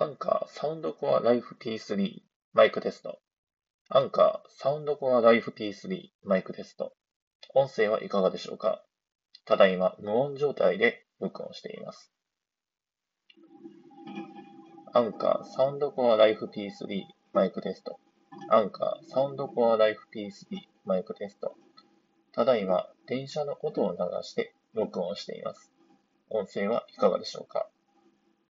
アンカーサウンドコアライフ P3 マイクテスト。アンカーサウンドコアライフ P3 マイクテスト。音声はいかがでしょうか？ただいま無音状態で録音しています。アンカーサウンドコアライフ P3 マイクテスト。アンカーサウンドコアライフ P3 マイクテスト。ただいま電車の音を流して録音しています。音声はいかがでしょうか？